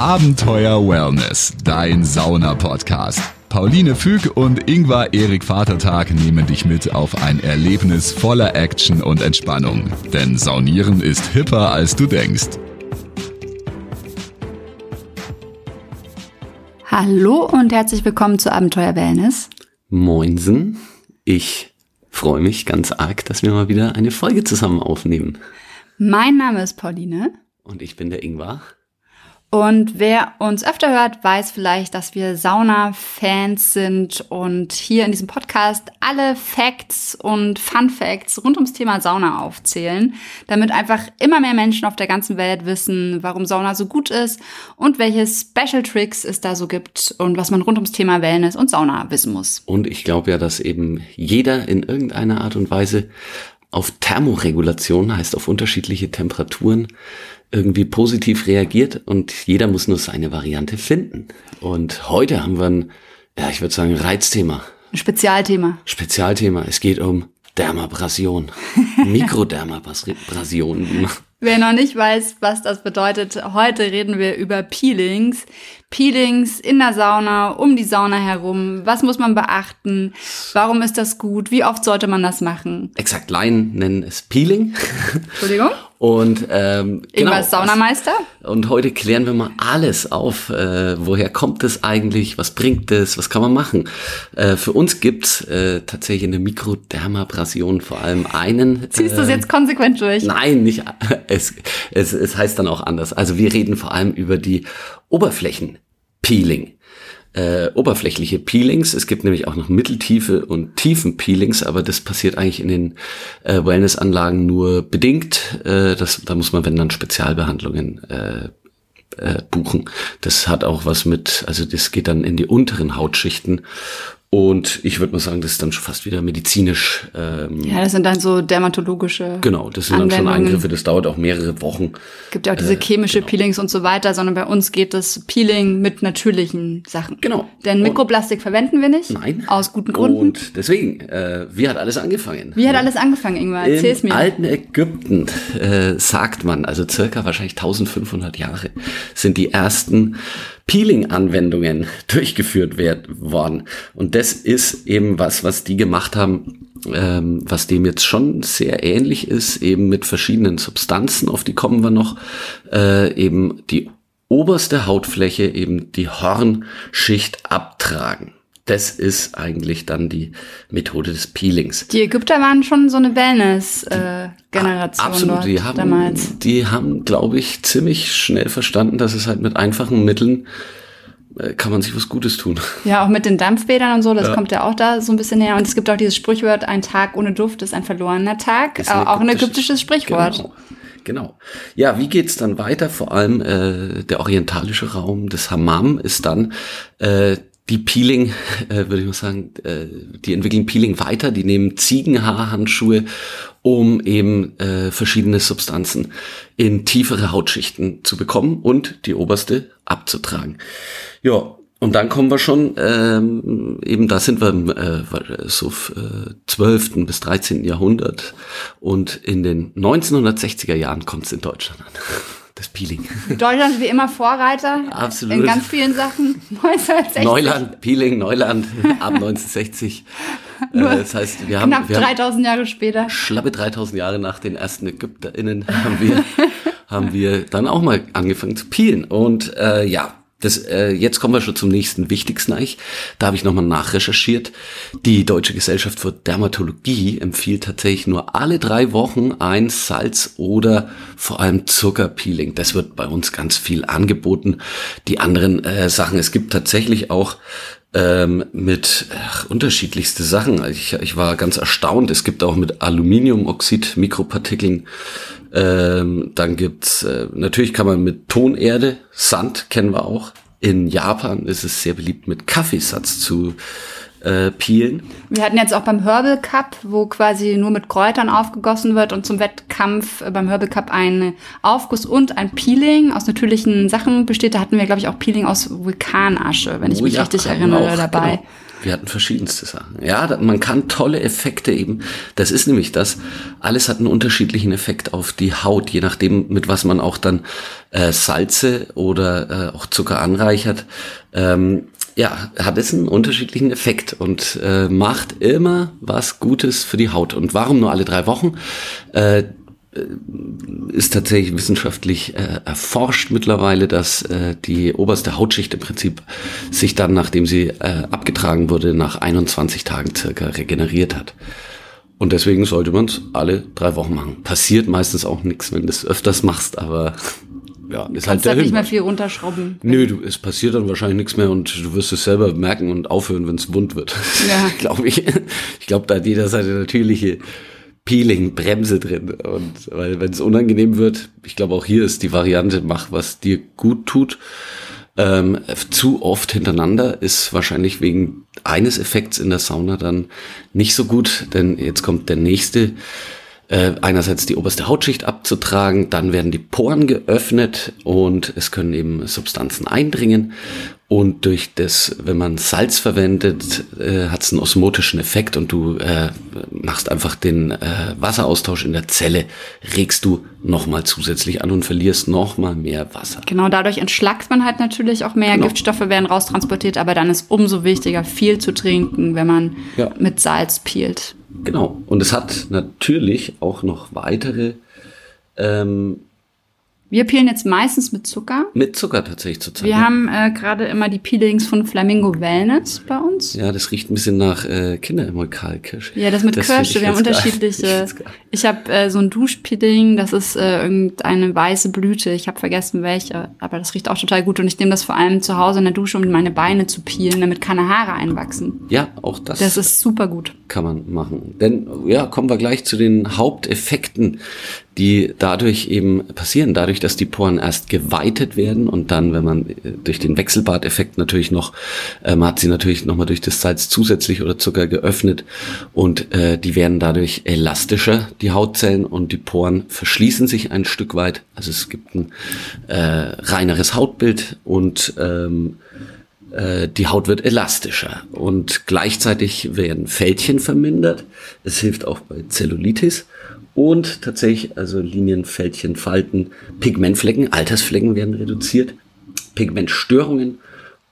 Abenteuer Wellness, dein Sauna-Podcast. Pauline Füg und Ingvar Erik Vatertag nehmen dich mit auf ein Erlebnis voller Action und Entspannung. Denn Saunieren ist hipper, als du denkst. Hallo und herzlich willkommen zu Abenteuer Wellness. Moinsen. Ich freue mich ganz arg, dass wir mal wieder eine Folge zusammen aufnehmen. Mein Name ist Pauline. Und ich bin der Ingvar. Und wer uns öfter hört, weiß vielleicht, dass wir Sauna-Fans sind und hier in diesem Podcast alle Facts und Fun Facts rund ums Thema Sauna aufzählen, damit einfach immer mehr Menschen auf der ganzen Welt wissen, warum Sauna so gut ist und welche Special Tricks es da so gibt und was man rund ums Thema Wellness und Sauna wissen muss. Und ich glaube ja, dass eben jeder in irgendeiner Art und Weise auf Thermoregulation, heißt auf unterschiedliche Temperaturen, irgendwie positiv reagiert und jeder muss nur seine Variante finden. Und heute haben wir ein, ja, ich würde sagen, Reizthema. Ein Spezialthema. Spezialthema. Es geht um Dermabrasion. Mikrodermabrasion. Wer noch nicht weiß, was das bedeutet, heute reden wir über Peelings. Peelings in der Sauna, um die Sauna herum. Was muss man beachten? Warum ist das gut? Wie oft sollte man das machen? Exakt, Laien nennen es Peeling. Entschuldigung. Und ähm, genau, Irgendwas Saunameister. Und heute klären wir mal alles auf. Äh, woher kommt es eigentlich? Was bringt es? Was kann man machen? Äh, für uns gibt's äh, tatsächlich eine Mikrodermabrasion vor allem einen. Ziehst du es jetzt konsequent durch? Nein, nicht. Es, es, es heißt dann auch anders. Also wir reden vor allem über die Oberflächenpeeling. Äh, oberflächliche Peelings. Es gibt nämlich auch noch mitteltiefe und tiefen Peelings, aber das passiert eigentlich in den äh, Wellnessanlagen nur bedingt. Äh, das, da muss man, wenn dann Spezialbehandlungen äh, äh, buchen. Das hat auch was mit, also das geht dann in die unteren Hautschichten und ich würde mal sagen, das ist dann schon fast wieder medizinisch. Ähm, ja, das sind dann so dermatologische. Genau, das sind dann schon Eingriffe, das dauert auch mehrere Wochen. Gibt ja auch diese äh, chemische genau. Peelings und so weiter, sondern bei uns geht das Peeling mit natürlichen Sachen. Genau. Denn Mikroplastik und, verwenden wir nicht. Nein. Aus guten Gründen. Und deswegen, äh, wie hat alles angefangen? Wie hat alles angefangen, Ingmar? Erzähl's Im mir. alten Ägypten äh, sagt man, also circa wahrscheinlich 1500 Jahre, sind die ersten Peeling-Anwendungen durchgeführt werden, worden. Und das ist eben was, was die gemacht haben, ähm, was dem jetzt schon sehr ähnlich ist, eben mit verschiedenen Substanzen, auf die kommen wir noch, äh, eben die oberste Hautfläche, eben die Hornschicht abtragen. Das ist eigentlich dann die Methode des Peelings. Die Ägypter waren schon so eine Wellness-Generation. Äh, absolut, die haben, damals. die haben, glaube ich, ziemlich schnell verstanden, dass es halt mit einfachen Mitteln äh, kann man sich was Gutes tun. Ja, auch mit den Dampfbädern und so, das ja. kommt ja auch da so ein bisschen her. Und es gibt auch dieses Sprichwort, ein Tag ohne Duft ist ein verlorener Tag. Ein auch ein ägyptisches Sprichwort. Genau. Genau. Ja, wie geht's dann weiter? Vor allem äh, der orientalische Raum des Hammam ist dann äh, die Peeling, äh, würde ich mal sagen, äh, die entwickeln Peeling weiter, die nehmen Ziegenhaarhandschuhe, um eben äh, verschiedene Substanzen in tiefere Hautschichten zu bekommen und die oberste abzutragen. Ja, und dann kommen wir schon, ähm, eben da sind wir äh, so äh, 12. bis 13. Jahrhundert und in den 1960er Jahren kommt es in Deutschland an das Peeling. Deutschland wie immer Vorreiter. Absolut. In ganz vielen Sachen. 1960. Neuland, Peeling, Neuland ab 1960. Äh, das heißt, wir haben. Knapp wir 3000 Jahre später. Schlappe 3000 Jahre nach den ersten ÄgypterInnen haben wir, haben wir dann auch mal angefangen zu peelen. Und äh, ja, das, äh, jetzt kommen wir schon zum nächsten wichtigsten eigentlich. Da habe ich nochmal nachrecherchiert. Die Deutsche Gesellschaft für Dermatologie empfiehlt tatsächlich nur alle drei Wochen ein Salz- oder vor allem Zuckerpeeling. Das wird bei uns ganz viel angeboten. Die anderen äh, Sachen, es gibt tatsächlich auch ähm, mit ach, unterschiedlichste Sachen. Ich, ich war ganz erstaunt. Es gibt auch mit Aluminiumoxid Mikropartikeln ähm, dann gibt's äh, natürlich kann man mit Tonerde, Sand kennen wir auch. In Japan ist es sehr beliebt, mit Kaffeesatz zu äh, peelen. Wir hatten jetzt auch beim Herbal Cup, wo quasi nur mit Kräutern aufgegossen wird und zum Wettkampf äh, beim Herbal Cup ein Aufguss und ein Peeling aus natürlichen Sachen besteht. Da hatten wir, glaube ich, auch Peeling aus Vulkanasche, wenn ich oh, mich ja, richtig erinnere, auch, dabei. Genau. Wir hatten verschiedenste Sachen. Ja, man kann tolle Effekte eben. Das ist nämlich das. Alles hat einen unterschiedlichen Effekt auf die Haut, je nachdem, mit was man auch dann äh, Salze oder äh, auch Zucker anreichert. Ähm, ja, hat es einen unterschiedlichen Effekt und äh, macht immer was Gutes für die Haut. Und warum nur alle drei Wochen? Äh, äh, ist tatsächlich wissenschaftlich äh, erforscht mittlerweile, dass äh, die oberste Hautschicht im Prinzip sich dann, nachdem sie äh, abgetragen wurde, nach 21 Tagen circa regeneriert hat. Und deswegen sollte man es alle drei Wochen machen. Passiert meistens auch nichts, wenn du es öfters machst, aber ja, ist halt der halt nicht mehr viel runterschrauben. Nö, du, es passiert dann wahrscheinlich nichts mehr und du wirst es selber merken und aufhören, wenn es wund wird. Ja. glaube ich. Ich glaube, da hat jeder seine natürliche Peeling-Bremse drin. Und weil wenn es unangenehm wird, ich glaube auch hier ist die Variante, mach was dir gut tut. Ähm, zu oft hintereinander ist wahrscheinlich wegen eines Effekts in der Sauna dann nicht so gut, denn jetzt kommt der nächste äh, einerseits die oberste Hautschicht abzutragen, dann werden die Poren geöffnet und es können eben Substanzen eindringen. Und durch das, wenn man Salz verwendet, äh, hat es einen osmotischen Effekt und du äh, machst einfach den äh, Wasseraustausch in der Zelle, regst du nochmal zusätzlich an und verlierst nochmal mehr Wasser. Genau, dadurch entschlackt man halt natürlich auch mehr, genau. Giftstoffe werden raustransportiert, aber dann ist umso wichtiger, viel zu trinken, wenn man ja. mit Salz peelt. Genau. Und es hat natürlich auch noch weitere ähm, wir peelen jetzt meistens mit Zucker. Mit Zucker tatsächlich zurzeit. Wir ja. haben äh, gerade immer die Peelings von Flamingo Wellness bei uns. Ja, das riecht ein bisschen nach äh, Kinderemulkalkirsche. Ja, das mit das Kirsche. Wir haben unterschiedliche. Ich, ich habe äh, so ein Duschpeeling, das ist äh, irgendeine weiße Blüte. Ich habe vergessen welche, aber das riecht auch total gut. Und ich nehme das vor allem zu Hause in der Dusche, um meine Beine zu peelen, damit keine Haare einwachsen. Ja, auch das. Das ist super gut. Kann man machen. Denn ja, kommen wir gleich zu den Haupteffekten die dadurch eben passieren, dadurch, dass die Poren erst geweitet werden und dann, wenn man äh, durch den Wechselbadeffekt natürlich noch, äh, man hat sie natürlich nochmal durch das Salz zusätzlich oder Zucker geöffnet und äh, die werden dadurch elastischer, die Hautzellen und die Poren verschließen sich ein Stück weit. Also es gibt ein äh, reineres Hautbild und ähm, äh, die Haut wird elastischer und gleichzeitig werden Fältchen vermindert. Es hilft auch bei Zellulitis und tatsächlich, also Linien, Fältchen, Falten, Pigmentflecken, Altersflecken werden reduziert, Pigmentstörungen.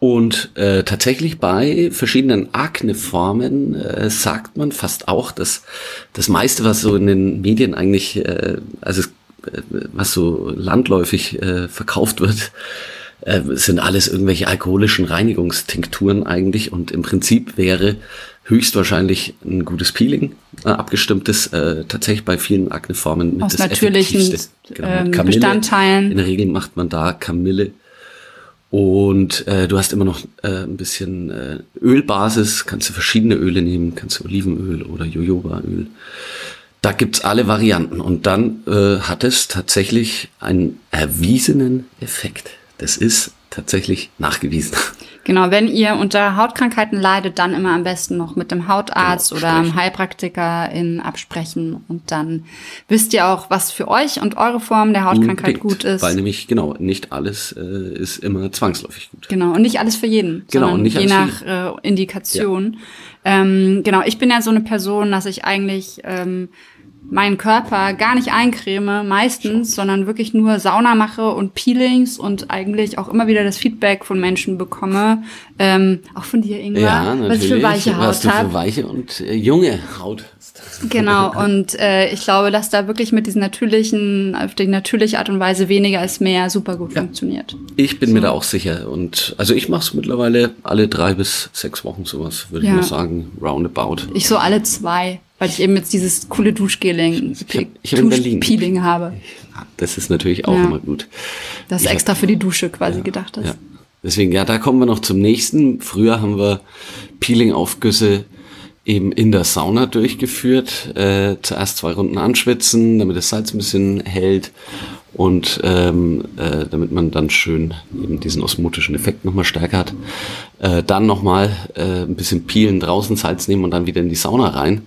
Und äh, tatsächlich bei verschiedenen Akneformen äh, sagt man fast auch, dass das meiste, was so in den Medien eigentlich, äh, also äh, was so landläufig äh, verkauft wird, äh, sind alles irgendwelche alkoholischen Reinigungstinkturen eigentlich. Und im Prinzip wäre höchstwahrscheinlich ein gutes Peeling, äh, abgestimmtes, äh, tatsächlich bei vielen Akneformen mit Aus das natürlichen genau, ähm, Kamille. Bestandteilen. In der Regel macht man da Kamille. Und äh, du hast immer noch äh, ein bisschen äh, Ölbasis, kannst du verschiedene Öle nehmen, kannst du Olivenöl oder Jojobaöl. Da gibt's alle Varianten. Und dann äh, hat es tatsächlich einen erwiesenen Effekt. Das ist tatsächlich nachgewiesen. Genau, wenn ihr unter Hautkrankheiten leidet, dann immer am besten noch mit dem Hautarzt genau, oder einem Heilpraktiker in absprechen und dann wisst ihr auch, was für euch und eure Form der Hautkrankheit Unbedingt, gut ist. Weil nämlich, genau, nicht alles äh, ist immer zwangsläufig gut. Genau, und nicht alles für jeden, genau, und nicht je nach äh, Indikation. Ja. Ähm, genau, ich bin ja so eine Person, dass ich eigentlich ähm, meinen Körper gar nicht eincreme, meistens, sondern wirklich nur Sauna mache und Peelings und eigentlich auch immer wieder das Feedback von Menschen bekomme. Ähm, auch von dir, Ingwer, ja, was ich für weiche Haut was du für weiche und äh, junge Haut hast. Genau, und äh, ich glaube, dass da wirklich mit diesen natürlichen, auf die natürliche Art und Weise weniger ist mehr super gut ja. funktioniert. Ich bin so. mir da auch sicher. Und also ich mache es mittlerweile alle drei bis sechs Wochen sowas, würde ja. ich mal sagen, roundabout. Ich so alle zwei. Weil ich eben jetzt dieses coole Duschgeling, ich hab, ich hab Duschpeeling habe. Das ist natürlich auch ja. immer gut. Das ich extra hab, für die Dusche quasi ja, gedacht ist. Ja. Deswegen, ja, da kommen wir noch zum nächsten. Früher haben wir Peeling-Aufgüsse eben in der Sauna durchgeführt. Äh, zuerst zwei Runden anschwitzen, damit das Salz ein bisschen hält und ähm, äh, damit man dann schön eben diesen osmotischen Effekt nochmal stärker hat. Äh, dann nochmal äh, ein bisschen peelen, draußen Salz nehmen und dann wieder in die Sauna rein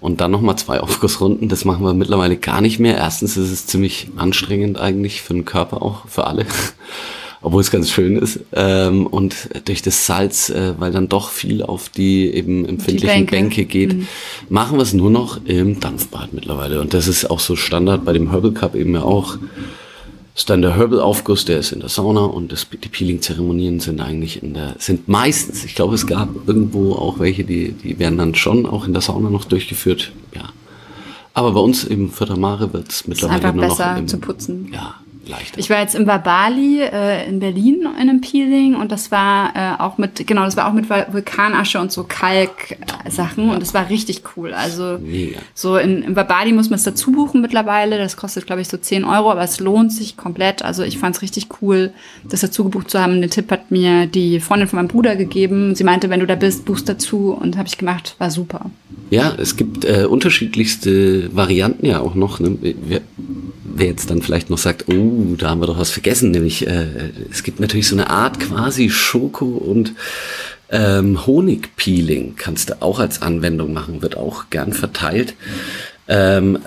und dann nochmal zwei Aufgussrunden. Das machen wir mittlerweile gar nicht mehr. Erstens ist es ziemlich anstrengend eigentlich für den Körper auch, für alle. Obwohl es ganz schön ist. Ähm, und durch das Salz, äh, weil dann doch viel auf die eben empfindlichen Bänke. Bänke, geht, Mhm. machen wir es nur noch im Dampfbad mittlerweile. Und das ist auch so Standard bei dem Herbal Cup eben ja auch. Ist dann der Herbal-Aufguss, der ist in der Sauna und das, die Peeling-Zeremonien sind eigentlich in der, sind meistens, ich glaube, es gab irgendwo auch welche, die, die werden dann schon auch in der Sauna noch durchgeführt, ja. Aber bei uns im Vierter Mare wird es mittlerweile einfach nur besser noch im, zu putzen. Ja, leichter. Ich war jetzt im Babali äh, in Berlin in einem Peeling und das war äh, auch mit, genau, das war auch mit Vul- Vulkanasche und so Kalk-Sachen und das war richtig cool. Also Mega. so in, im Babali muss man es dazu buchen mittlerweile. Das kostet, glaube ich, so 10 Euro, aber es lohnt sich komplett. Also ich fand es richtig cool, das dazu gebucht zu haben. Den Tipp hat mir die Freundin von meinem Bruder gegeben. Sie meinte, wenn du da bist, buchst dazu und habe ich gemacht, war super. Ja, es gibt äh, unterschiedlichste Varianten ja auch noch. Ne? Wer, wer jetzt dann vielleicht noch sagt, oh, da haben wir doch was vergessen, nämlich äh, es gibt natürlich so eine Art quasi Schoko und ähm, Honigpeeling kannst du auch als Anwendung machen, wird auch gern verteilt. Ähm,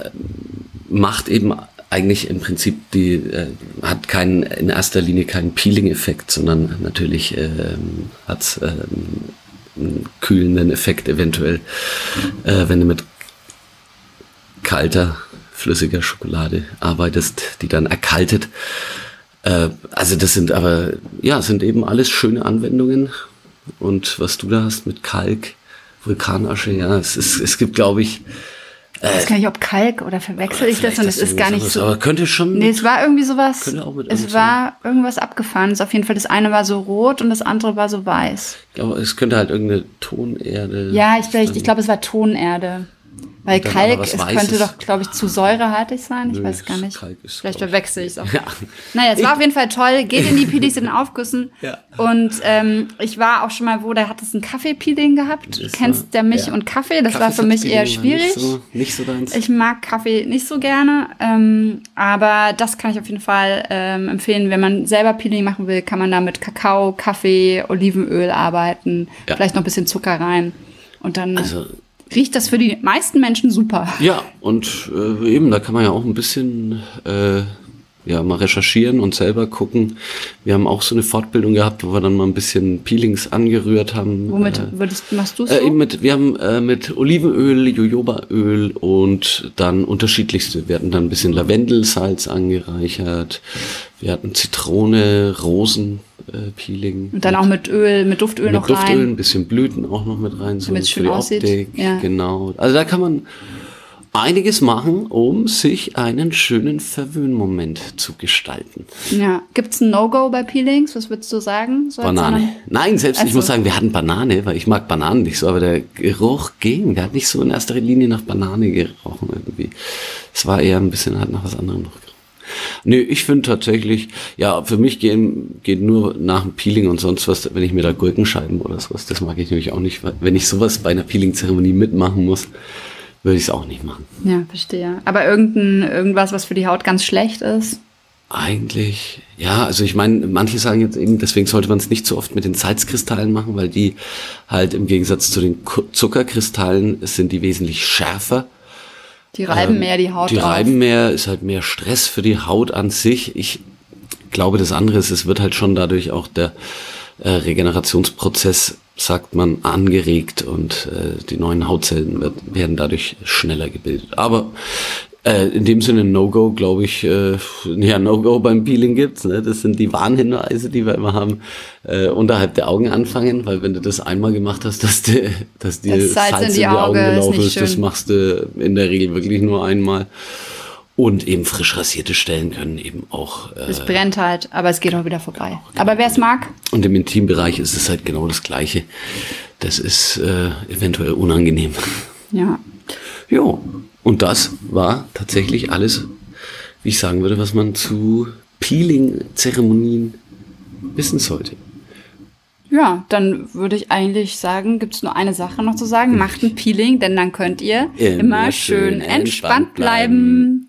macht eben eigentlich im Prinzip die, äh, hat keinen, in erster Linie keinen Peeling-Effekt, sondern natürlich ähm, hat ähm, einen kühlenden Effekt eventuell, äh, wenn du mit kalter, flüssiger Schokolade arbeitest, die dann erkaltet. Äh, also das sind aber, ja, sind eben alles schöne Anwendungen. Und was du da hast mit Kalk, Vulkanasche, ja, es, ist, es gibt, glaube ich, Ich weiß gar nicht, ob Kalk oder verwechsel ich das und es ist gar nicht so. Aber könnte schon. Nee, es war irgendwie sowas. Es war irgendwas abgefahren. Es auf jeden Fall das eine war so rot und das andere war so weiß. ich glaube, es könnte halt irgendeine Tonerde. Ja, ich, ich glaube, es war Tonerde. Weil Kalk, es könnte doch, glaube ich, zu säurehaltig sein. Ich Nö, weiß gar nicht. Kalk ist, Vielleicht ich- verwechsel ich es auch. Ja. Naja, es war auf jeden Fall toll. Geht in die Peelings in den Aufgüssen. Ja. Und ähm, ich war auch schon mal wo, da hat es ein Kaffee-Peeling gehabt. Du Das kennst war- ja Milch ja. und Kaffee. Das war für mich eher schwierig. Nicht so, nicht so deins. Ich mag Kaffee nicht so gerne, ähm, aber das kann ich auf jeden Fall ähm, empfehlen. Wenn man selber Peeling machen will, kann man da mit Kakao, Kaffee, Olivenöl arbeiten, Ja. vielleicht noch ein bisschen Zucker rein. Und dann Also- riecht das für die meisten Menschen super. Ja, und äh, eben, da kann man ja auch ein bisschen äh, ja, mal recherchieren und selber gucken. Wir haben auch so eine Fortbildung gehabt, wo wir dann mal ein bisschen Peelings angerührt haben. Womit äh, würdest, machst du es Äh, so? eben mit, wir haben äh, mit Olivenöl, Jojobaöl und dann unterschiedlichste. Wir hatten dann ein bisschen Lavendelsalz angereichert. Wir hatten Zitrone, Rosen, äh, Peeling. Und dann auch mit Öl, mit Duftöl mit noch Duftöl, rein. ein bisschen Blüten auch noch mit rein, so Damit's für schön die aussieht. Optik. Ja. Genau. Also da kann man einiges machen, um sich einen schönen Verwöhnmoment zu gestalten. Ja. Gibt es ein No-Go bei Peelings? Was würdest du sagen? So Banane. Nein, selbst ich Also- muss sagen, wir hatten Banane, weil ich mag Bananen nicht so, aber der Geruch ging. Der hat nicht so in erster Linie nach Banane gerochen irgendwie. Es war eher ein bisschen halt nach was anderem noch gerochen. Nö, ich finde tatsächlich, ja, für mich gehen, geht nur nach dem Peeling und sonst was, wenn ich mir da Gurkenscheiben oder sowas, das mag ich nämlich auch nicht. Wenn ich sowas bei einer Peeling-Zeremonie mitmachen muss, würde ich es auch nicht machen. Ja, verstehe. Aber irgendein, irgendwas, was für die Haut ganz schlecht ist? Eigentlich, ja, also ich meine, manche sagen jetzt eben, deswegen sollte man es nicht so oft mit den Salzkristallen machen, weil die halt im Gegensatz zu den Zuckerkristallen sind die wesentlich schärfer. Die reiben Ähm, mehr die Haut Die auf. reiben mehr, ist halt mehr Stress für die Haut an sich. Ich glaube, das andere ist, es wird halt schon dadurch auch der äh, Regenerationsprozess, sagt man, angeregt und äh, die neuen Hautzellen wird, werden dadurch schneller gebildet. Aber äh, in dem Sinne No-Go, glaube ich, äh, ja, No-Go beim Peeling gibt's. Ne? Das sind die Warnhinweise, die wir immer haben, äh, unterhalb der Augen anfangen, weil wenn du das einmal gemacht hast, dass, die, dass dir Das Salz Salz, in in die die Augen Auge ist gelaufen nicht ist, das machst du in der Regel wirklich nur einmal. Und eben frisch rasierte Stellen können eben auch. Äh, Es brennt halt, aber es geht auch wieder vorbei. Aber wer es mag, und im Intimbereich ist es halt genau das Gleiche. Das ist äh, eventuell unangenehm. ja. Jo. Und das war tatsächlich alles, wie ich sagen würde, was man zu Peeling-Zeremonien wissen sollte. Ja, dann würde ich eigentlich sagen, gibt es nur eine Sache noch zu sagen. Macht ein Peeling, denn dann könnt ihr Immer immer schön entspannt entspannt bleiben.